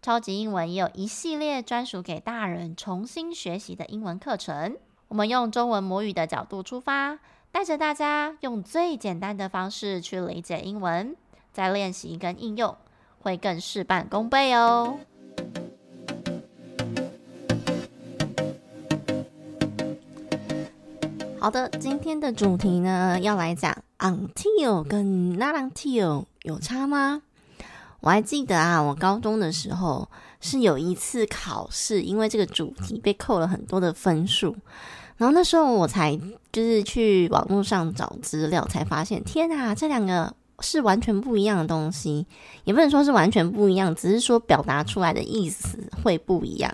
超级英文也有一系列专属给大人重新学习的英文课程。我们用中文母语的角度出发，带着大家用最简单的方式去理解英文，再练习跟应用，会更事半功倍哦。好的，今天的主题呢，要来讲 until 跟 not until 有差吗？我还记得啊，我高中的时候是有一次考试，因为这个主题被扣了很多的分数，然后那时候我才就是去网络上找资料，才发现天啊，这两个是完全不一样的东西，也不能说是完全不一样，只是说表达出来的意思会不一样。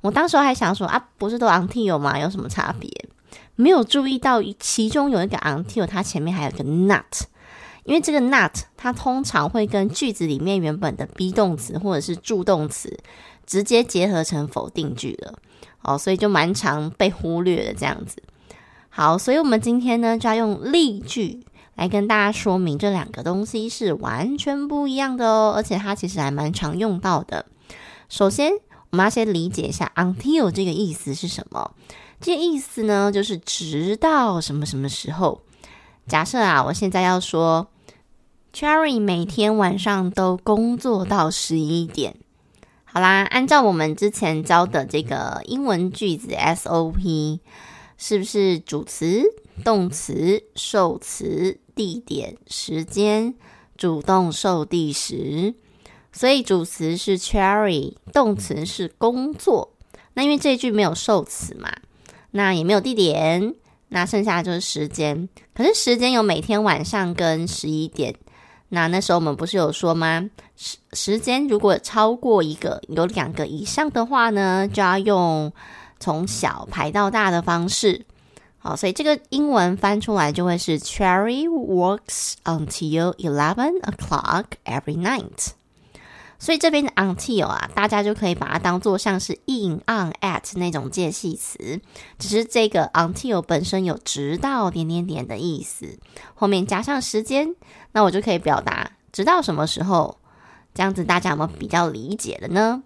我当时还想说啊，不是都 until 吗？有什么差别？没有注意到其中有一个 until，它前面还有个 not。因为这个 not 它通常会跟句子里面原本的 be 动词或者是助动词直接结合成否定句了，哦，所以就蛮常被忽略的这样子。好，所以我们今天呢就要用例句来跟大家说明这两个东西是完全不一样的哦，而且它其实还蛮常用到的。首先，我们要先理解一下 until 这个意思是什么。这个意思呢，就是直到什么什么时候。假设啊，我现在要说。Cherry 每天晚上都工作到十一点。好啦，按照我们之前教的这个英文句子 SOP，是不是主词、动词、受词、地点、时间，主动受地时？所以主词是 Cherry，动词是工作。那因为这句没有受词嘛，那也没有地点，那剩下的就是时间。可是时间有每天晚上跟十一点。那那时候我们不是有说吗？时时间如果超过一个，有两个以上的话呢，就要用从小排到大的方式。好，所以这个英文翻出来就会是 Cherry works until eleven o'clock every night。所以这边的 until 啊，大家就可以把它当做像是 in on at 那种介系词，只是这个 until 本身有直到点点点的意思，后面加上时间，那我就可以表达直到什么时候，这样子大家有没有比较理解的呢？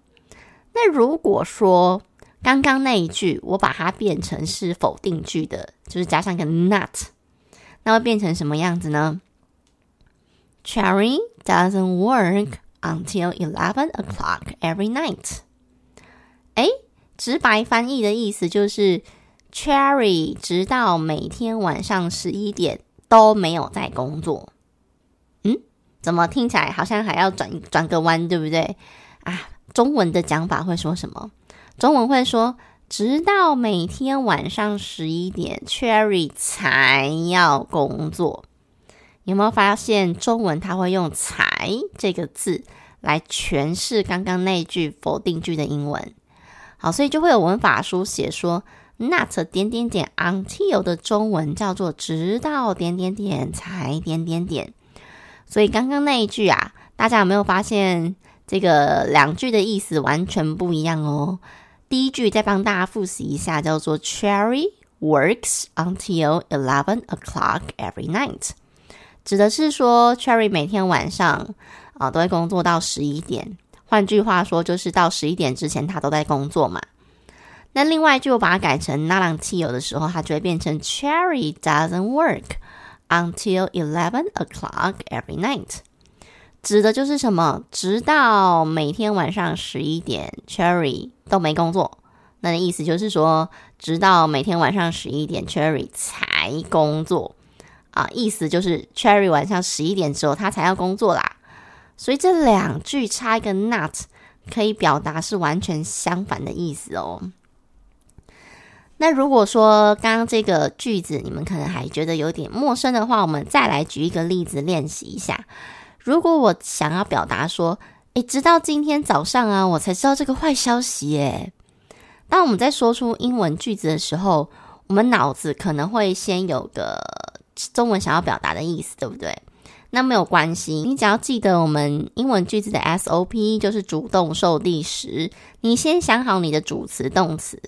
那如果说刚刚那一句我把它变成是否定句的，就是加上一个 not，那会变成什么样子呢？Cherry doesn't work Until eleven o'clock every night。诶，直白翻译的意思就是，Cherry 直到每天晚上十一点都没有在工作。嗯，怎么听起来好像还要转转个弯，对不对？啊，中文的讲法会说什么？中文会说，直到每天晚上十一点，Cherry 才要工作。有没有发现中文它会用“才”这个字来诠释刚刚那一句否定句的英文？好，所以就会有文法书写说 “not 点点点 until” 的中文叫做“直到点点点才点点点”。所以刚刚那一句啊，大家有没有发现这个两句的意思完全不一样哦？第一句再帮大家复习一下，叫做 “Cherry works until eleven o'clock every night”。指的是说，Cherry 每天晚上啊都会工作到十一点。换句话说，就是到十一点之前他都在工作嘛。那另外就把它改成 not until 的时候，它就会变成 Cherry doesn't work until eleven o'clock every night。指的就是什么？直到每天晚上十一点，Cherry 都没工作。那的意思就是说，直到每天晚上十一点，Cherry 才工作。啊，意思就是 Cherry 晚上十一点之后他才要工作啦，所以这两句差一个 not 可以表达是完全相反的意思哦。那如果说刚刚这个句子你们可能还觉得有点陌生的话，我们再来举一个例子练习一下。如果我想要表达说诶，直到今天早上啊，我才知道这个坏消息诶。当我们在说出英文句子的时候，我们脑子可能会先有个中文想要表达的意思，对不对？那没有关系，你只要记得我们英文句子的 SOP 就是主动受地时，你先想好你的主词、动词，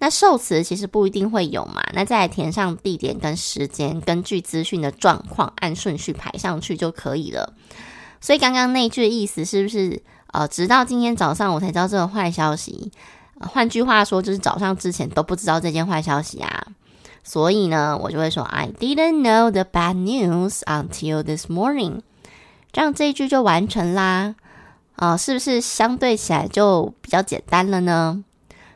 那受词其实不一定会有嘛，那再来填上地点跟时间，根据资讯的状况按顺序排上去就可以了。所以刚刚那句意思是不是呃，直到今天早上我才知道这个坏消息？换句话说，就是早上之前都不知道这件坏消息啊。所以呢，我就会说 I didn't know the bad news until this morning。这样这一句就完成啦。啊、是不是相对起来就比较简单了呢？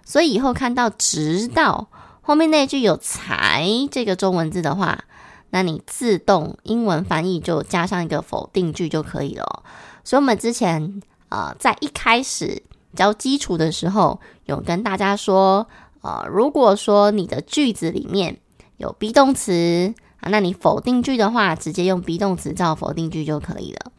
所以以后看到直到后面那句有才这个中文字的话，那你自动英文翻译就加上一个否定句就可以了。所以我们之前呃在一开始教基础的时候，有跟大家说。呃，如果说你的句子里面有 be 动词啊，那你否定句的话，直接用 be 动词造否定句就可以了。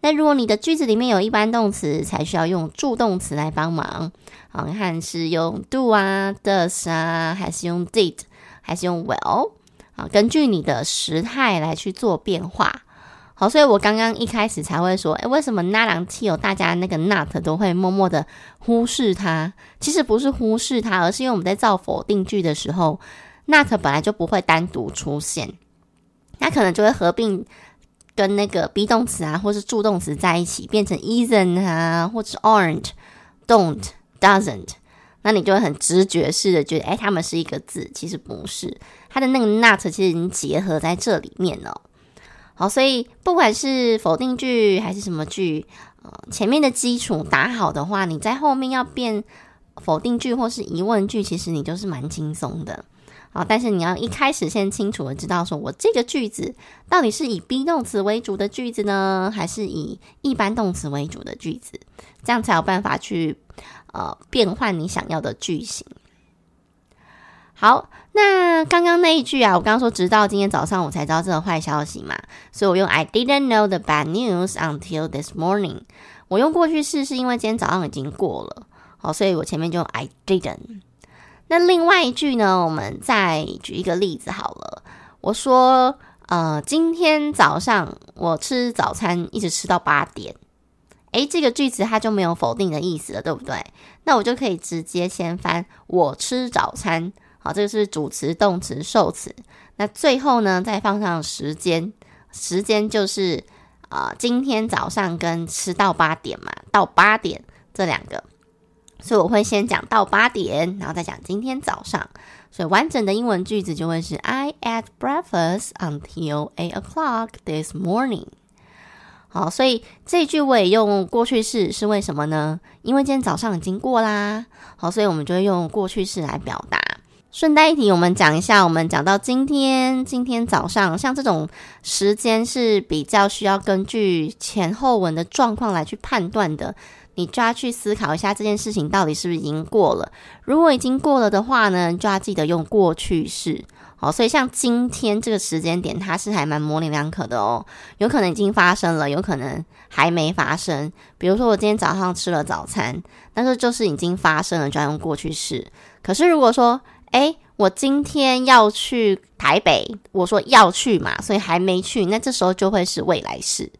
那如果你的句子里面有一般动词，才需要用助动词来帮忙。啊，你看是用 do 啊，does 啊，还是用 did，还是用 will？啊，根据你的时态来去做变化。好，所以我刚刚一开始才会说，诶，为什么 not 吊大家那个 not 都会默默的忽视它？其实不是忽视它，而是因为我们在造否定句的时候，not 本来就不会单独出现，那可能就会合并跟那个 be 动词啊，或是助动词在一起，变成 isn't 啊，或者是 aren't、don't、doesn't，那你就会很直觉式的觉得，诶，它们是一个字，其实不是，它的那个 not 其实已经结合在这里面了。好，所以不管是否定句还是什么句，呃，前面的基础打好的话，你在后面要变否定句或是疑问句，其实你就是蛮轻松的。好，但是你要一开始先清楚的知道，说我这个句子到底是以 be 动词为主的句子呢，还是以一般动词为主的句子，这样才有办法去呃变换你想要的句型。好，那刚刚那一句啊，我刚刚说直到今天早上我才知道这个坏消息嘛，所以我用 I didn't know the bad news until this morning。我用过去式是因为今天早上已经过了，好，所以我前面就用 I didn't。那另外一句呢，我们再举一个例子好了。我说，呃，今天早上我吃早餐一直吃到八点，诶，这个句子它就没有否定的意思了，对不对？那我就可以直接先翻我吃早餐。好，这个是主词、动词、受词。那最后呢，再放上时间，时间就是啊、呃，今天早上跟吃到八点嘛，到八点这两个。所以我会先讲到八点，然后再讲今天早上。所以完整的英文句子就会是 I at breakfast until eight o'clock this morning。好，所以这句我也用过去式，是为什么呢？因为今天早上已经过啦。好，所以我们就会用过去式来表达。顺带一提，我们讲一下，我们讲到今天，今天早上，像这种时间是比较需要根据前后文的状况来去判断的，你就要去思考一下这件事情到底是不是已经过了。如果已经过了的话呢，就要记得用过去式。好，所以像今天这个时间点，它是还蛮模棱两可的哦，有可能已经发生了，有可能还没发生。比如说我今天早上吃了早餐，但是就是已经发生了，就要用过去式。可是如果说，诶，我今天要去台北，我说要去嘛，所以还没去，那这时候就会是未来式。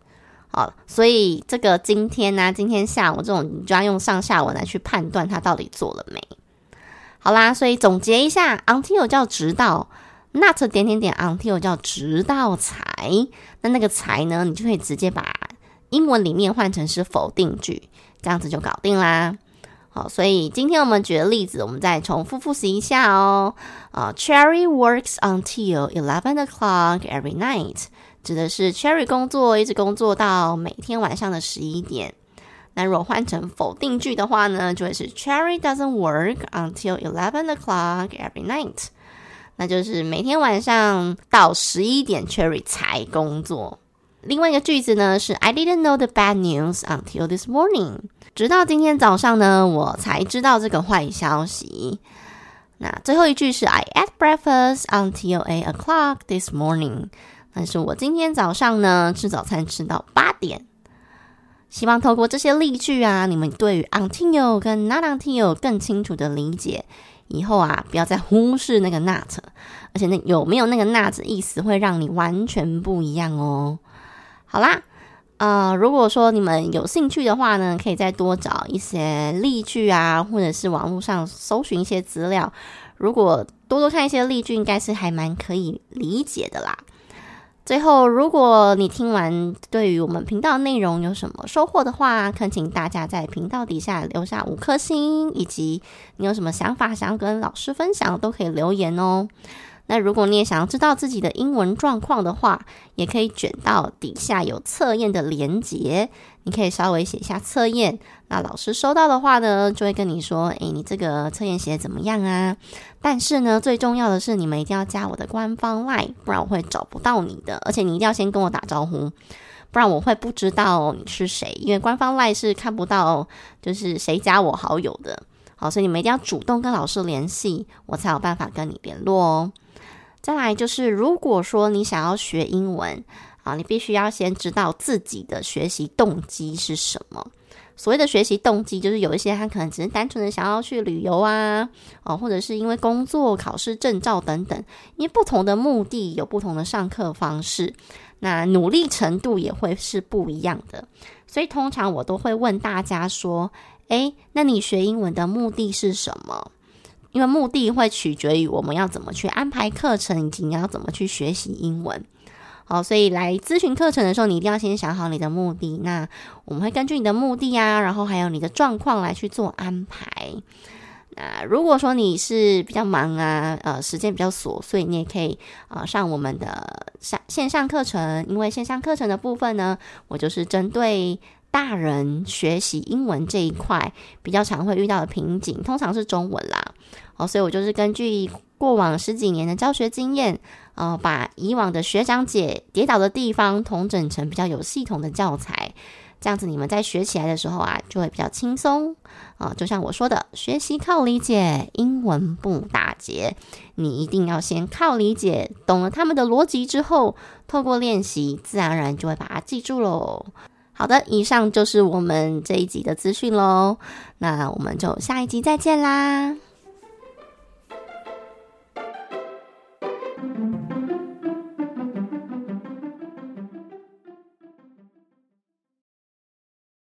好，所以这个今天呢、今天下午这种，你就要用上下文来去判断它到底做了没。好啦，所以总结一下，until 叫直到，not 点点点 until 叫直到才，那那个才呢，你就可以直接把英文里面换成是否定句，这样子就搞定啦。所以今天我们举的例子，我们再重复复习一下哦。啊，Cherry works until eleven o'clock every night，指的是 Cherry 工作一直工作到每天晚上的十一点。那如果换成否定句的话呢，就会是 Cherry doesn't work until eleven o'clock every night，那就是每天晚上到十一点 Cherry 才工作。另外一个句子呢是 I didn't know the bad news until this morning。直到今天早上呢，我才知道这个坏消息。那最后一句是 I ate breakfast until eight o'clock this morning。但是我今天早上呢，吃早餐吃到八点。希望透过这些例句啊，你们对于 until 跟 not until 更清楚的理解，以后啊，不要再忽视那个 not，而且那有没有那个 not 意思会让你完全不一样哦。好啦，呃，如果说你们有兴趣的话呢，可以再多找一些例句啊，或者是网络上搜寻一些资料。如果多多看一些例句，应该是还蛮可以理解的啦。最后，如果你听完对于我们频道内容有什么收获的话，恳请大家在频道底下留下五颗星，以及你有什么想法想要跟老师分享，都可以留言哦。那如果你也想要知道自己的英文状况的话，也可以卷到底下有测验的连结，你可以稍微写一下测验。那老师收到的话呢，就会跟你说：“诶，你这个测验写得怎么样啊？”但是呢，最重要的是你们一定要加我的官方赖不然我会找不到你的。而且你一定要先跟我打招呼，不然我会不知道你是谁，因为官方赖是看不到就是谁加我好友的。好，所以你们一定要主动跟老师联系，我才有办法跟你联络哦。再来就是，如果说你想要学英文啊，你必须要先知道自己的学习动机是什么。所谓的学习动机，就是有一些他可能只是单纯的想要去旅游啊，哦，或者是因为工作、考试、证照等等，因为不同的目的有不同的上课方式，那努力程度也会是不一样的。所以通常我都会问大家说：“诶，那你学英文的目的是什么？”因为目的会取决于我们要怎么去安排课程，以及你要怎么去学习英文。好，所以来咨询课程的时候，你一定要先想好你的目的。那我们会根据你的目的啊，然后还有你的状况来去做安排。那如果说你是比较忙啊，呃，时间比较琐碎，你也可以啊、上我们的上线上课程。因为线上课程的部分呢，我就是针对。大人学习英文这一块比较常会遇到的瓶颈，通常是中文啦。哦，所以我就是根据过往十几年的教学经验，呃，把以往的学长姐跌倒的地方统整成比较有系统的教材，这样子你们在学起来的时候啊，就会比较轻松啊，就像我说的，学习靠理解，英文不打结。你一定要先靠理解，懂了他们的逻辑之后，透过练习，自然而然就会把它记住喽。好的，以上就是我们这一集的资讯喽。那我们就下一集再见啦。